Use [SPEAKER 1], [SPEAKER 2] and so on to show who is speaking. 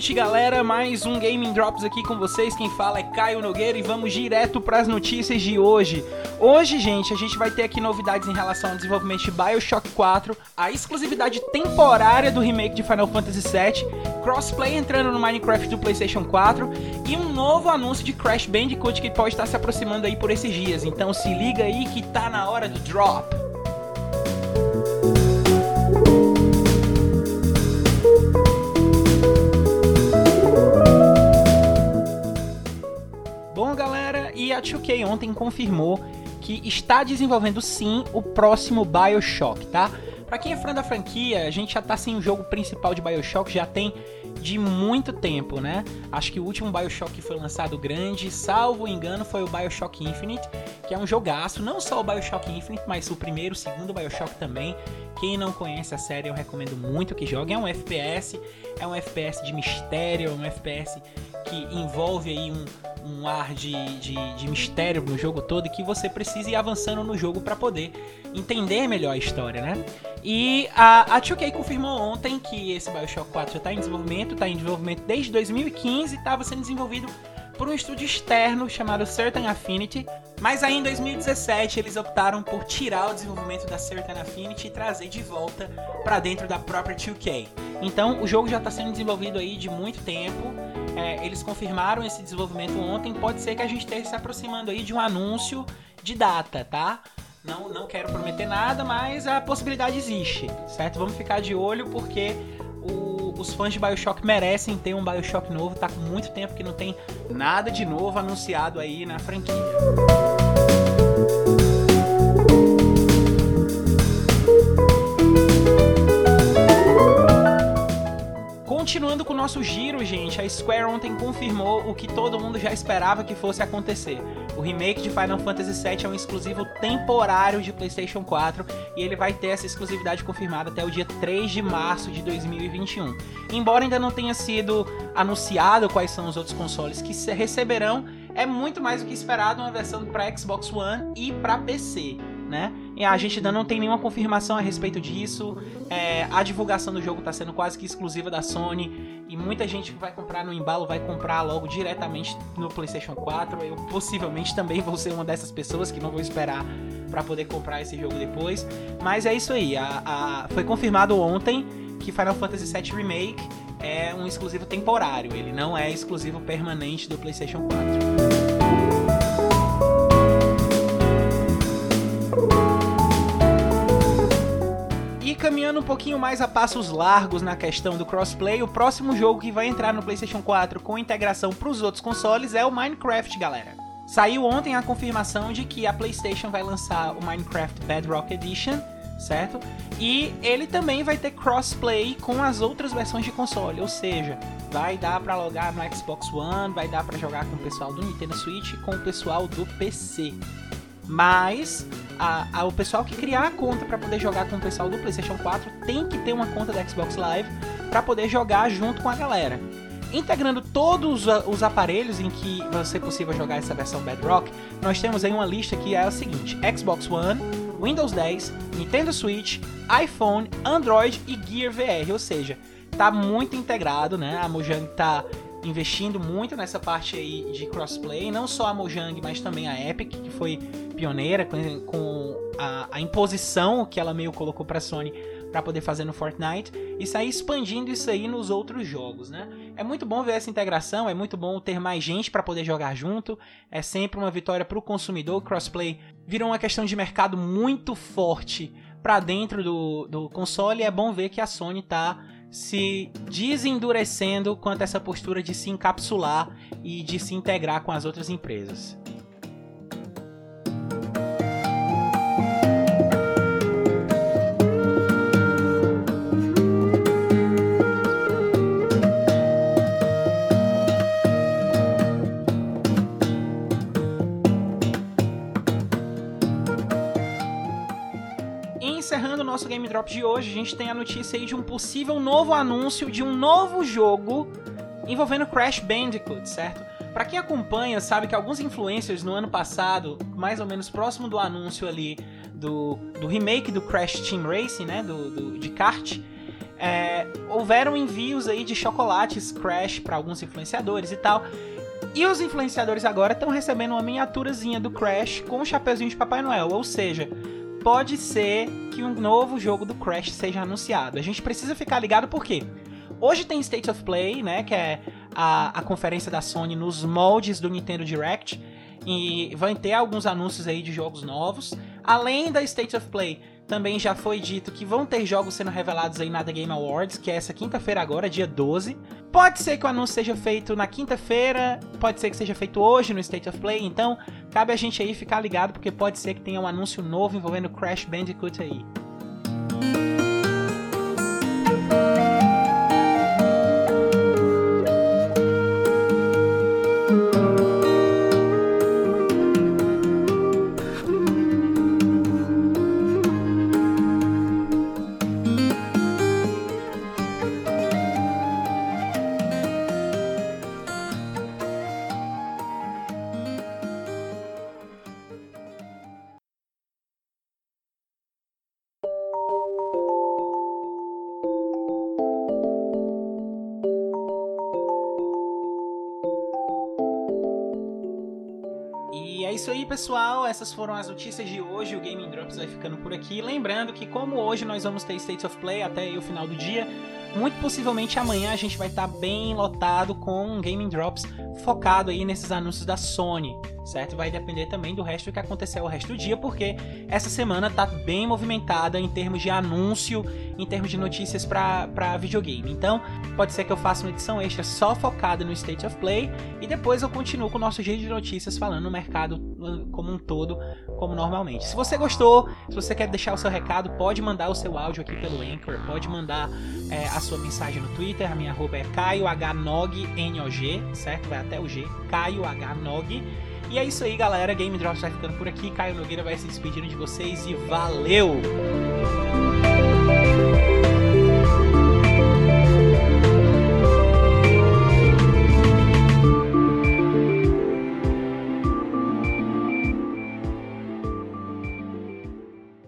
[SPEAKER 1] noite, galera. Mais um Gaming Drops aqui com vocês. Quem fala é Caio Nogueira e vamos direto para as notícias de hoje. Hoje, gente, a gente vai ter aqui novidades em relação ao desenvolvimento de BioShock 4, a exclusividade temporária do remake de Final Fantasy VII, crossplay entrando no Minecraft do PlayStation 4 e um novo anúncio de Crash Bandicoot que pode estar se aproximando aí por esses dias. Então se liga aí que tá na hora do drop. Bom, galera, e a 2K ontem confirmou que está desenvolvendo sim o próximo BioShock, tá? Pra quem é fã da franquia, a gente já tá sem o jogo principal de BioShock, já tem de muito tempo, né? Acho que o último BioShock que foi lançado grande, salvo engano, foi o BioShock Infinite, que é um jogaço, não só o BioShock Infinite, mas o primeiro, o segundo BioShock também. Quem não conhece a série, eu recomendo muito que jogue. É um FPS, é um FPS de mistério, é um FPS que envolve aí um, um ar de, de, de, mistério no jogo todo que você precisa ir avançando no jogo para poder entender melhor a história, né? E a, a 2K confirmou ontem que esse Bioshock 4 já está em desenvolvimento, está em desenvolvimento desde 2015 e estava sendo desenvolvido por um estúdio externo chamado Certain Affinity, mas aí em 2017 eles optaram por tirar o desenvolvimento da Certain Affinity e trazer de volta para dentro da própria 2K. Então o jogo já está sendo desenvolvido aí de muito tempo. É, eles confirmaram esse desenvolvimento ontem. Pode ser que a gente esteja se aproximando aí de um anúncio de data, tá? Não, não quero prometer nada, mas a possibilidade existe, certo? Vamos ficar de olho porque o, os fãs de Bioshock merecem ter um Bioshock novo. Tá com muito tempo que não tem nada de novo anunciado aí na franquia. Continuando com o nosso giro, gente, a Square ontem confirmou o que todo mundo já esperava que fosse acontecer. O remake de Final Fantasy VII é um exclusivo temporário de PlayStation 4 e ele vai ter essa exclusividade confirmada até o dia 3 de março de 2021. Embora ainda não tenha sido anunciado quais são os outros consoles que receberão, é muito mais do que esperado uma versão para Xbox One e para PC né? E a gente ainda não tem nenhuma confirmação a respeito disso. É, a divulgação do jogo está sendo quase que exclusiva da Sony. E muita gente que vai comprar no embalo vai comprar logo diretamente no PlayStation 4. Eu possivelmente também vou ser uma dessas pessoas que não vou esperar para poder comprar esse jogo depois. Mas é isso aí. A, a, foi confirmado ontem que Final Fantasy VII Remake é um exclusivo temporário. Ele não é exclusivo permanente do PlayStation 4. Caminhando um pouquinho mais a passos largos na questão do crossplay, o próximo jogo que vai entrar no PlayStation 4 com integração para os outros consoles é o Minecraft, galera. Saiu ontem a confirmação de que a PlayStation vai lançar o Minecraft Bedrock Edition, certo? E ele também vai ter crossplay com as outras versões de console, ou seja, vai dar para logar no Xbox One, vai dar para jogar com o pessoal do Nintendo Switch e com o pessoal do PC. Mas a, a, o pessoal que criar a conta para poder jogar com o pessoal do PlayStation 4 tem que ter uma conta da Xbox Live para poder jogar junto com a galera. Integrando todos os aparelhos em que vai ser possível jogar essa versão Bedrock, nós temos aí uma lista que é a seguinte: Xbox One, Windows 10, Nintendo Switch, iPhone, Android e Gear VR, ou seja, tá muito integrado, né? A Mojang tá investindo muito nessa parte aí de crossplay, não só a Mojang, mas também a Epic, que foi pioneira com, com a, a, imposição que ela meio colocou para Sony para poder fazer no Fortnite e sair expandindo isso aí nos outros jogos, né? É muito bom ver essa integração, é muito bom ter mais gente para poder jogar junto, é sempre uma vitória para o consumidor. O crossplay virou uma questão de mercado muito forte para dentro do, do console e é bom ver que a Sony tá se desendurecendo quanto a essa postura de se encapsular e de se integrar com as outras empresas. Encerrando o nosso Game Drop de hoje, a gente tem a notícia aí de um possível novo anúncio de um novo jogo envolvendo Crash Bandicoot, certo? Para quem acompanha, sabe que alguns influencers no ano passado, mais ou menos próximo do anúncio ali do, do remake do Crash Team Racing, né, do, do de kart, é, houveram envios aí de chocolates Crash para alguns influenciadores e tal. E os influenciadores agora estão recebendo uma miniaturazinha do Crash com o um chapeuzinho de Papai Noel, ou seja, pode ser que um novo jogo do Crash seja anunciado. A gente precisa ficar ligado porque hoje tem State of Play, né, que é a, a conferência da Sony nos moldes do Nintendo Direct e vai ter alguns anúncios aí de jogos novos. Além da State of Play, também já foi dito que vão ter jogos sendo revelados aí na The Game Awards, que é essa quinta-feira agora, dia 12. Pode ser que o anúncio seja feito na quinta-feira, pode ser que seja feito hoje no State of Play, então cabe a gente aí ficar ligado, porque pode ser que tenha um anúncio novo envolvendo Crash Bandicoot aí. Isso aí, pessoal. Essas foram as notícias de hoje. O Gaming Drops vai ficando por aqui. Lembrando que, como hoje nós vamos ter States of Play até o final do dia, muito possivelmente amanhã a gente vai estar bem lotado com um Gaming Drops focado aí nesses anúncios da Sony, certo? Vai depender também do resto que aconteceu o resto do dia, porque essa semana tá bem movimentada em termos de anúncio, em termos de notícias para videogame. Então, pode ser que eu faça uma edição extra só focada no State of Play e depois eu continuo com o nosso jeito de notícias falando no mercado uh, como um todo, como normalmente. Se você gostou, se você quer deixar o seu recado, pode mandar o seu áudio aqui pelo Anchor, pode mandar é, a sua mensagem no Twitter, a minha arroba é caiohnog, certo? Vai até o G, Caio H Nog. E é isso aí, galera. Game Drops vai ficando por aqui. Caio Nogueira vai se despedindo de vocês e valeu!